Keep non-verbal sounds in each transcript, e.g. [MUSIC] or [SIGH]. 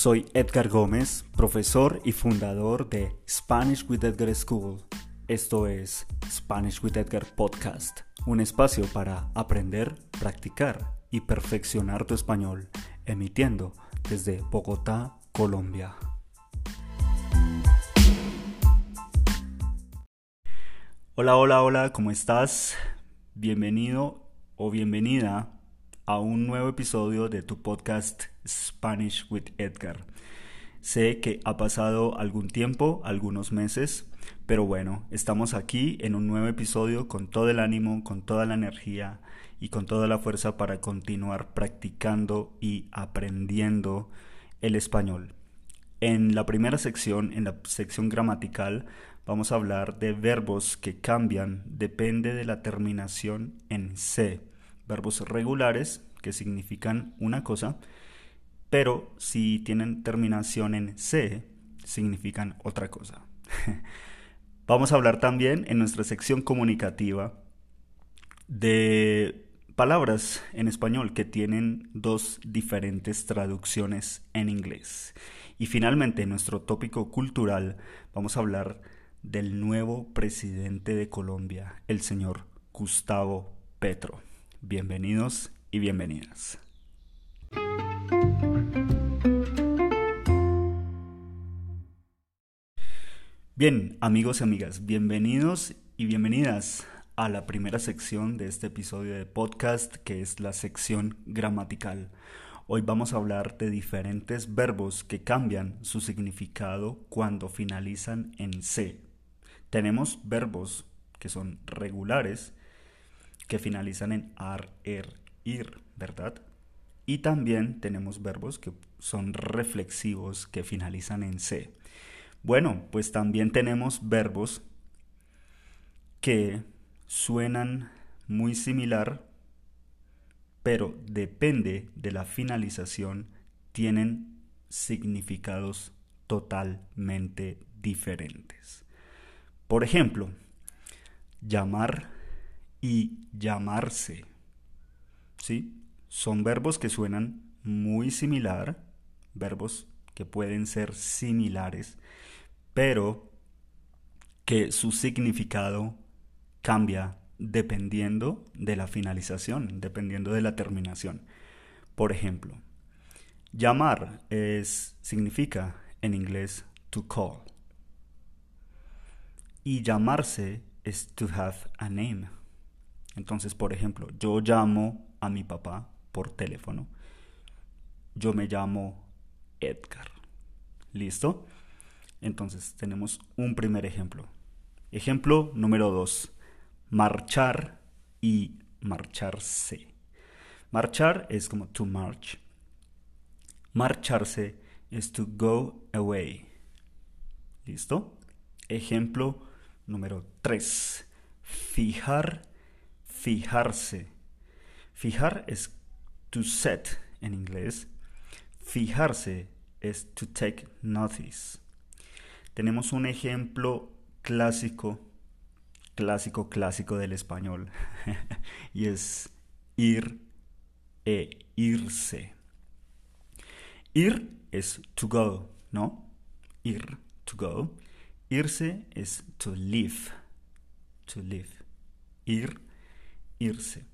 Soy Edgar Gómez, profesor y fundador de Spanish with Edgar School. Esto es Spanish with Edgar Podcast, un espacio para aprender, practicar y perfeccionar tu español, emitiendo desde Bogotá, Colombia. Hola, hola, hola, ¿cómo estás? Bienvenido o bienvenida a un nuevo episodio de tu podcast Spanish with Edgar. Sé que ha pasado algún tiempo, algunos meses, pero bueno, estamos aquí en un nuevo episodio con todo el ánimo, con toda la energía y con toda la fuerza para continuar practicando y aprendiendo el español. En la primera sección, en la sección gramatical, vamos a hablar de verbos que cambian, depende de la terminación en C verbos regulares que significan una cosa, pero si tienen terminación en C, significan otra cosa. [LAUGHS] Vamos a hablar también en nuestra sección comunicativa de palabras en español que tienen dos diferentes traducciones en inglés. Y finalmente, en nuestro tópico cultural, vamos a hablar del nuevo presidente de Colombia, el señor Gustavo Petro. Bienvenidos y bienvenidas. Bien, amigos y amigas, bienvenidos y bienvenidas a la primera sección de este episodio de podcast que es la sección gramatical. Hoy vamos a hablar de diferentes verbos que cambian su significado cuando finalizan en C. Tenemos verbos que son regulares que finalizan en ar, er, ir, ¿verdad? Y también tenemos verbos que son reflexivos que finalizan en C. Bueno, pues también tenemos verbos que suenan muy similar, pero depende de la finalización, tienen significados totalmente diferentes. Por ejemplo, llamar y llamarse. ¿Sí? Son verbos que suenan muy similar, verbos que pueden ser similares, pero que su significado cambia dependiendo de la finalización, dependiendo de la terminación. Por ejemplo, llamar es, significa en inglés to call. Y llamarse es to have a name. Entonces, por ejemplo, yo llamo a mi papá por teléfono. Yo me llamo Edgar. ¿Listo? Entonces, tenemos un primer ejemplo. Ejemplo número dos. Marchar y marcharse. Marchar es como to march. Marcharse es to go away. ¿Listo? Ejemplo número 3. Fijar fijarse. Fijar es to set en inglés. Fijarse es to take notice. Tenemos un ejemplo clásico, clásico, clásico del español. [LAUGHS] y es ir e irse. Ir es to go, ¿no? Ir, to go. Irse es to live. To live. Ir irse.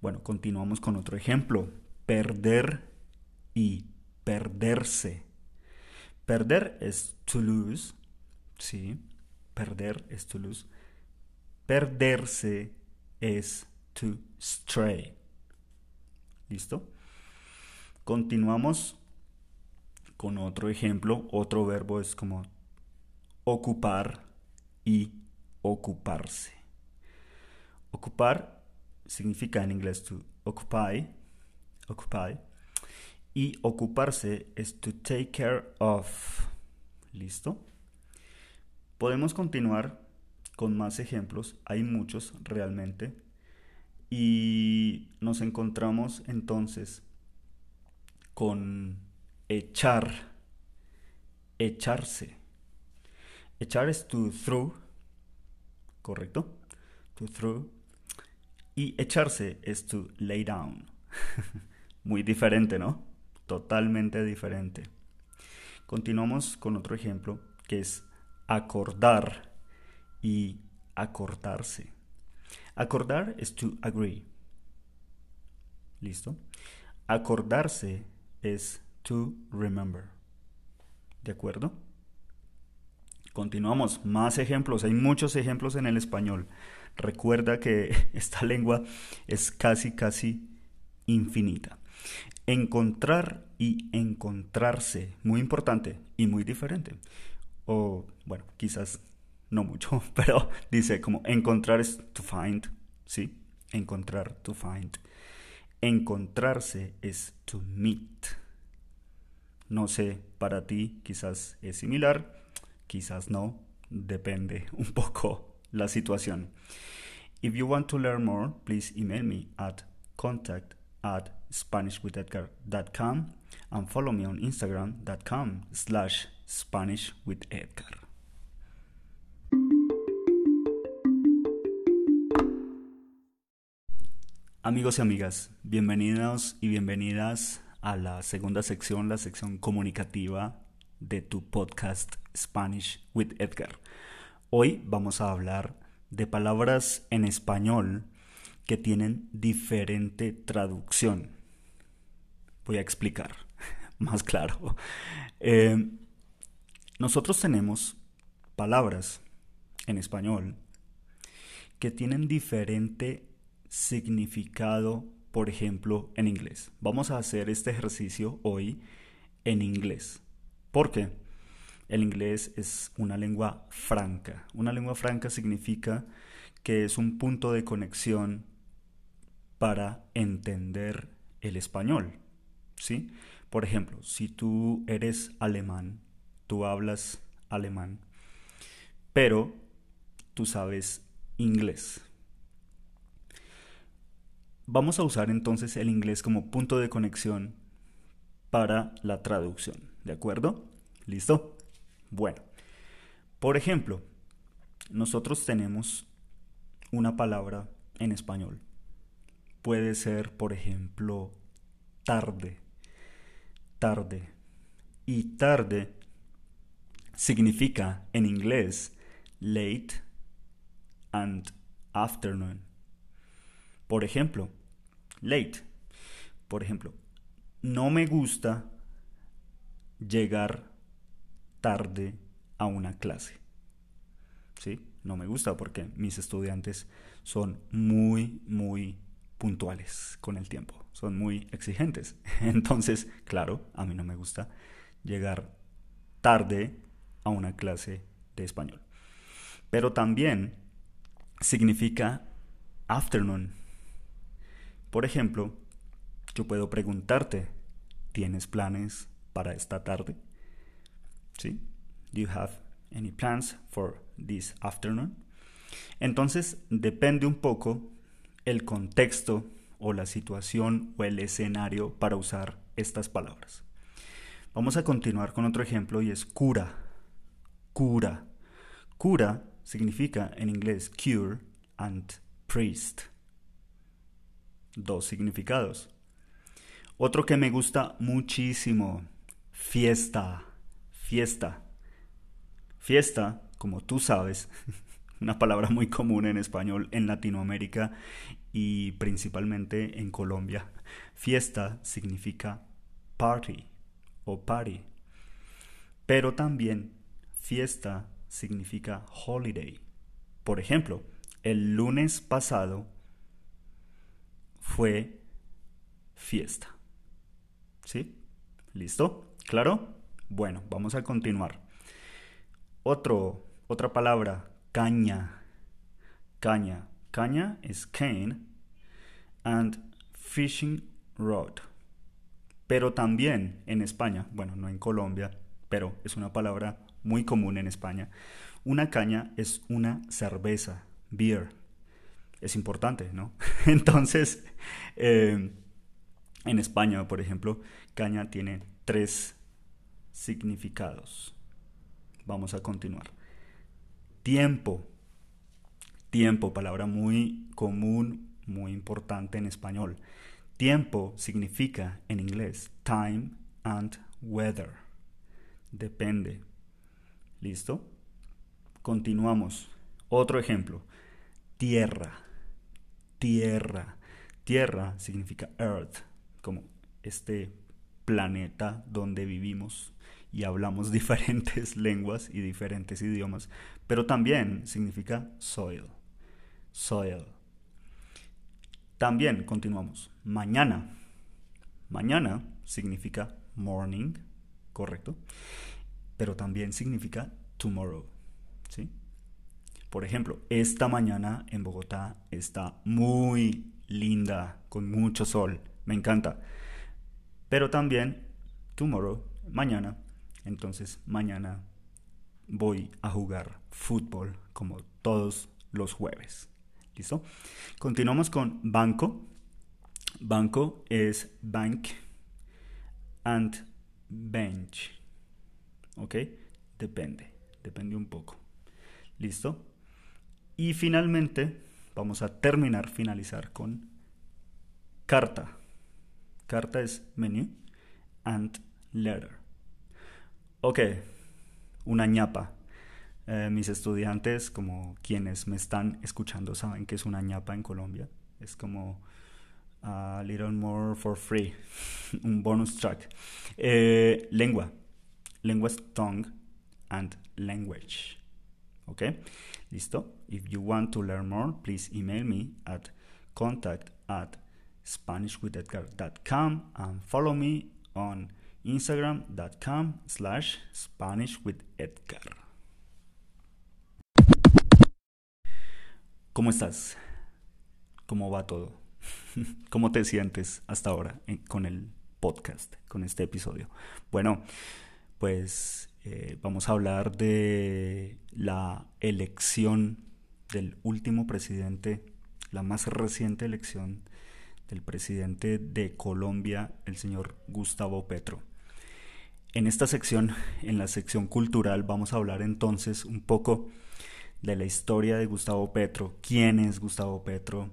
Bueno, continuamos con otro ejemplo. Perder y perderse. Perder es to lose. Sí, perder es to lose. Perderse es to stray. ¿Listo? Continuamos con otro ejemplo. Otro verbo es como ocupar y ocuparse. Ocupar significa en inglés to occupy, occupy, y ocuparse es to take care of. ¿Listo? Podemos continuar con más ejemplos, hay muchos realmente, y nos encontramos entonces con echar, echarse. Echar es to throw, ¿correcto? To throw y echarse es to lay down. [LAUGHS] Muy diferente, ¿no? Totalmente diferente. Continuamos con otro ejemplo que es acordar y acordarse. Acordar es to agree. ¿Listo? Acordarse es to remember. ¿De acuerdo? Continuamos, más ejemplos, hay muchos ejemplos en el español. Recuerda que [LAUGHS] esta lengua es casi, casi infinita. Encontrar y encontrarse, muy importante y muy diferente. O, bueno, quizás no mucho, [LAUGHS] pero dice como encontrar es to find, ¿sí? Encontrar, to find. Encontrarse es to meet. No sé, para ti quizás es similar, quizás no, depende [LAUGHS] un poco la situación. If you want to learn more, please email me at contact at SpanishWithEdgar.com and follow me on Instagram.com slash SpanishWithEdgar. Amigos y amigas, bienvenidos y bienvenidas a la segunda sección, la sección comunicativa de tu podcast Spanish with Edgar. Hoy vamos a hablar de palabras en español que tienen diferente traducción. Voy a explicar [LAUGHS] más claro. Eh, nosotros tenemos palabras en español que tienen diferente significado, por ejemplo, en inglés. Vamos a hacer este ejercicio hoy en inglés. ¿Por qué? El inglés es una lengua franca. Una lengua franca significa que es un punto de conexión para entender el español. ¿Sí? Por ejemplo, si tú eres alemán, tú hablas alemán, pero tú sabes inglés. Vamos a usar entonces el inglés como punto de conexión para la traducción, ¿de acuerdo? ¿Listo? Bueno, por ejemplo, nosotros tenemos una palabra en español. Puede ser, por ejemplo, tarde, tarde. Y tarde significa en inglés late and afternoon. Por ejemplo, late. Por ejemplo, no me gusta llegar tarde a una clase. ¿Sí? No me gusta porque mis estudiantes son muy, muy puntuales con el tiempo, son muy exigentes. [LAUGHS] Entonces, claro, a mí no me gusta llegar tarde a una clase de español. Pero también significa afternoon, por ejemplo, yo puedo preguntarte, ¿tienes planes para esta tarde? ¿Sí? Do you have any plans for this afternoon? Entonces, depende un poco el contexto o la situación o el escenario para usar estas palabras. Vamos a continuar con otro ejemplo y es cura. Cura. Cura significa en inglés cure and priest dos significados. Otro que me gusta muchísimo, fiesta, fiesta. Fiesta, como tú sabes, [LAUGHS] una palabra muy común en español en Latinoamérica y principalmente en Colombia. Fiesta significa party o party. Pero también fiesta significa holiday. Por ejemplo, el lunes pasado fue fiesta. ¿Sí? ¿Listo? ¿Claro? Bueno, vamos a continuar. Otro, otra palabra, caña. Caña. Caña es cane and fishing rod. Pero también en España, bueno, no en Colombia, pero es una palabra muy común en España. Una caña es una cerveza, beer es importante, ¿no? [LAUGHS] Entonces, eh, en España, por ejemplo, caña tiene tres significados. Vamos a continuar. Tiempo. Tiempo, palabra muy común, muy importante en español. Tiempo significa en inglés time and weather. Depende. ¿Listo? Continuamos. Otro ejemplo. Tierra. Tierra. Tierra significa earth, como este planeta donde vivimos y hablamos [LAUGHS] diferentes lenguas y diferentes idiomas, pero también significa soil. Soil. También continuamos. Mañana. Mañana significa morning, correcto, pero también significa tomorrow. ¿sí? Por ejemplo, esta mañana en Bogotá está muy linda, con mucho sol, me encanta. Pero también tomorrow, mañana, entonces mañana voy a jugar fútbol como todos los jueves. ¿Listo? Continuamos con banco. Banco es bank and bench. ¿Ok? Depende, depende un poco. ¿Listo? Y finalmente vamos a terminar, finalizar con carta. Carta es menu and letter. Ok, una ñapa. Eh, mis estudiantes, como quienes me están escuchando, saben que es una ñapa en Colombia. Es como a little more for free, [LAUGHS] un bonus track. Eh, lengua. Lengua tongue and language. ¿Ok? ¿Listo? If you want to learn more, please email me at contact at SpanishWithEdgar.com and follow me on instagram.com slash SpanishWithEdgar. ¿Cómo estás? ¿Cómo va todo? [LAUGHS] ¿Cómo te sientes hasta ahora con el podcast, con este episodio? Bueno, pues eh, vamos a hablar de la elección del último presidente, la más reciente elección del presidente de Colombia, el señor Gustavo Petro. En esta sección, en la sección cultural, vamos a hablar entonces un poco de la historia de Gustavo Petro, quién es Gustavo Petro,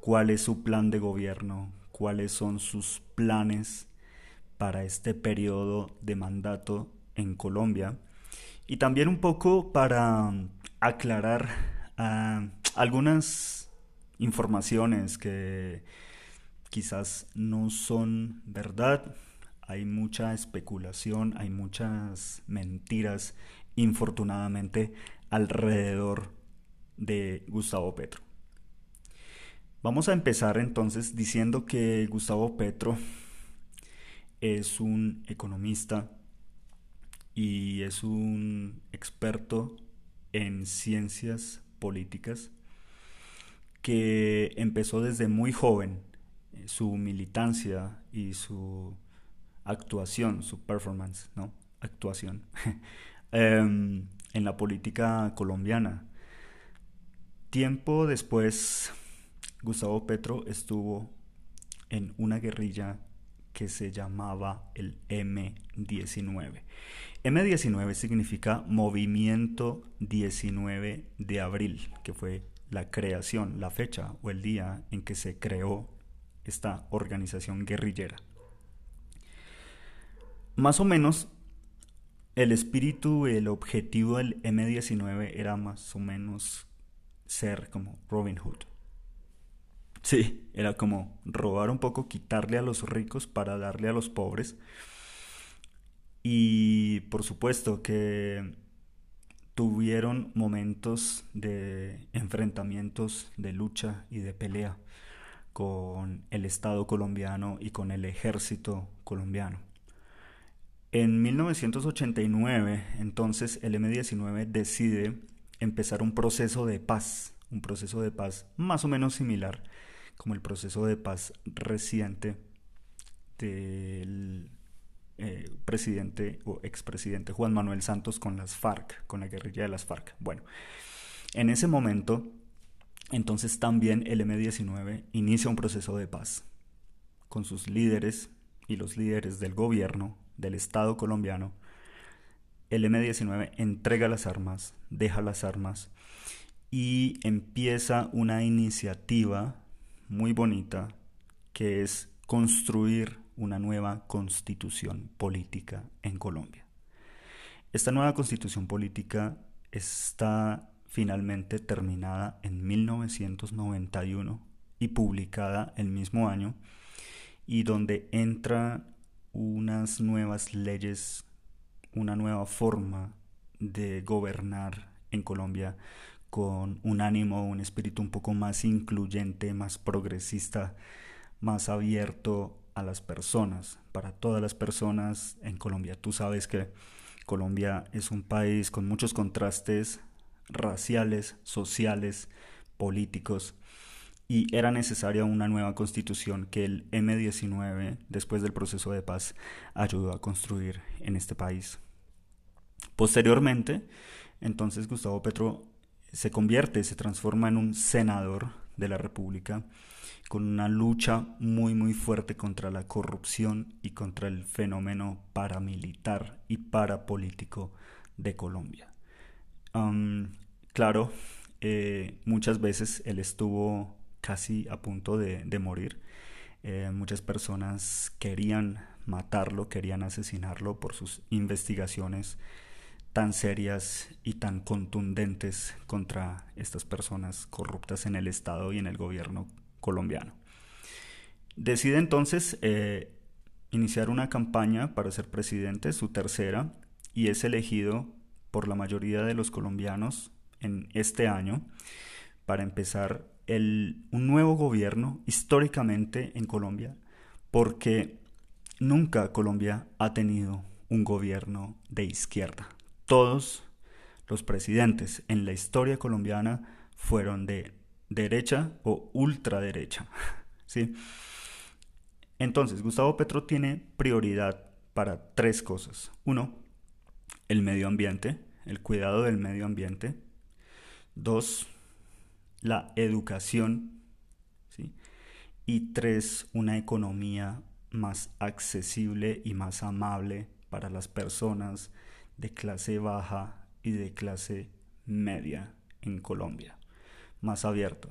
cuál es su plan de gobierno, cuáles son sus planes para este periodo de mandato en Colombia y también un poco para aclarar ah, algunas informaciones que quizás no son verdad. Hay mucha especulación, hay muchas mentiras, infortunadamente, alrededor de Gustavo Petro. Vamos a empezar entonces diciendo que Gustavo Petro es un economista y es un experto en ciencias políticas que empezó desde muy joven eh, su militancia y su actuación, su performance, ¿no? Actuación [LAUGHS] em, en la política colombiana. Tiempo después, Gustavo Petro estuvo en una guerrilla que se llamaba el M19. M19 significa Movimiento 19 de Abril, que fue la creación, la fecha o el día en que se creó esta organización guerrillera. Más o menos el espíritu, el objetivo del M19 era más o menos ser como Robin Hood. Sí, era como robar un poco, quitarle a los ricos para darle a los pobres. Y por supuesto que tuvieron momentos de enfrentamientos, de lucha y de pelea con el Estado colombiano y con el ejército colombiano. En 1989, entonces, el M-19 decide empezar un proceso de paz, un proceso de paz más o menos similar como el proceso de paz reciente del eh, presidente o expresidente Juan Manuel Santos con las FARC, con la guerrilla de las FARC. Bueno, en ese momento, entonces también el M-19 inicia un proceso de paz con sus líderes y los líderes del gobierno del Estado colombiano. El M-19 entrega las armas, deja las armas y empieza una iniciativa muy bonita que es construir una nueva constitución política en Colombia. Esta nueva constitución política está finalmente terminada en 1991 y publicada el mismo año y donde entra unas nuevas leyes, una nueva forma de gobernar en Colombia con un ánimo, un espíritu un poco más incluyente, más progresista, más abierto a las personas, para todas las personas en Colombia. Tú sabes que Colombia es un país con muchos contrastes raciales, sociales, políticos, y era necesaria una nueva constitución que el M19, después del proceso de paz, ayudó a construir en este país. Posteriormente, entonces Gustavo Petro se convierte, se transforma en un senador de la República con una lucha muy muy fuerte contra la corrupción y contra el fenómeno paramilitar y parapolítico de Colombia. claro, eh, muchas veces él estuvo casi a punto de, morir. Eh, muchas personas querían matarlo, querían asesinarlo por sus investigaciones tan serias y tan contundentes contra estas personas corruptas en el Estado y en el gobierno colombiano. Decide entonces eh, iniciar una campaña para ser presidente, su tercera, y es elegido por la mayoría de los colombianos en este año para empezar un nuevo gobierno históricamente en Colombia, porque nunca Colombia ha tenido un gobierno de izquierda todos los presidentes en la historia colombiana fueron de derecha o ultraderecha. [LAUGHS] ¿sí? Entonces, Gustavo Petro tiene prioridad para tres cosas. Uno, el medio ambiente, el cuidado del medio ambiente. Dos, la educación. Y tres, una economía más accesible y más amable para las personas de clase baja y de clase media en Colombia, más abierto.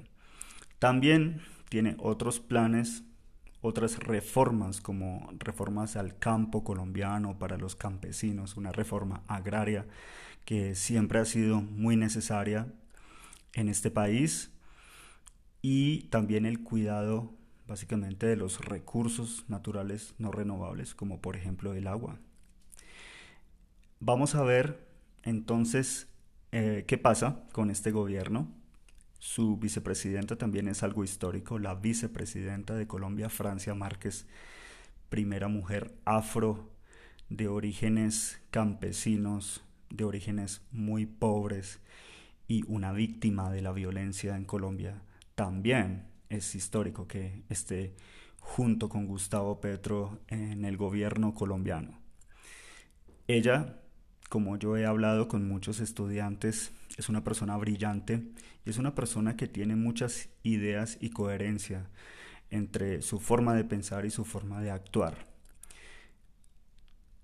También tiene otros planes, otras reformas como reformas al campo colombiano para los campesinos, una reforma agraria que siempre ha sido muy necesaria en este país y también el cuidado básicamente de los recursos naturales no renovables como por ejemplo el agua. Vamos a ver entonces eh, qué pasa con este gobierno. Su vicepresidenta también es algo histórico, la vicepresidenta de Colombia, Francia Márquez, primera mujer afro de orígenes campesinos, de orígenes muy pobres y una víctima de la violencia en Colombia. También es histórico que esté junto con Gustavo Petro en el gobierno colombiano. Ella como yo he hablado con muchos estudiantes, es una persona brillante y es una persona que tiene muchas ideas y coherencia entre su forma de pensar y su forma de actuar.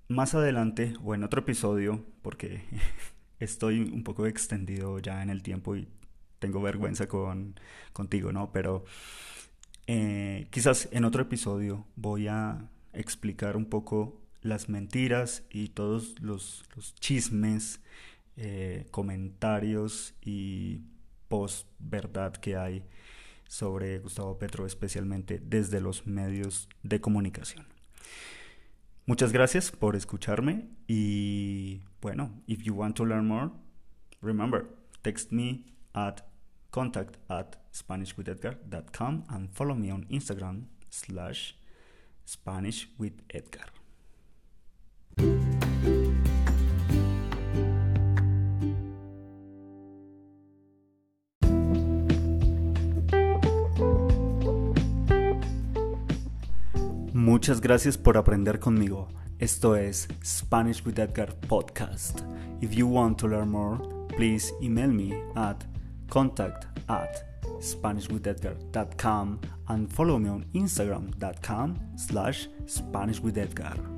Más adelante o en otro episodio, porque [LAUGHS] estoy un poco extendido ya en el tiempo y tengo vergüenza con, contigo, ¿no? Pero eh, quizás en otro episodio voy a explicar un poco las mentiras y todos los, chismes, eh, comentarios y post-verdad que hay sobre Gustavo Petro, especialmente desde los medios de comunicación. Muchas gracias por escucharme y bueno, if you want to learn more, remember, text me at contact at SpanishWithEdgar.com and follow me on Instagram slash Spanish with Edgar. Muchas gracias por aprender conmigo. Esto es Spanish with Edgar podcast. If you want to learn more, please email me at contact at SpanishWithEdgar.com and follow me on Instagram.com slash SpanishWithEdgar.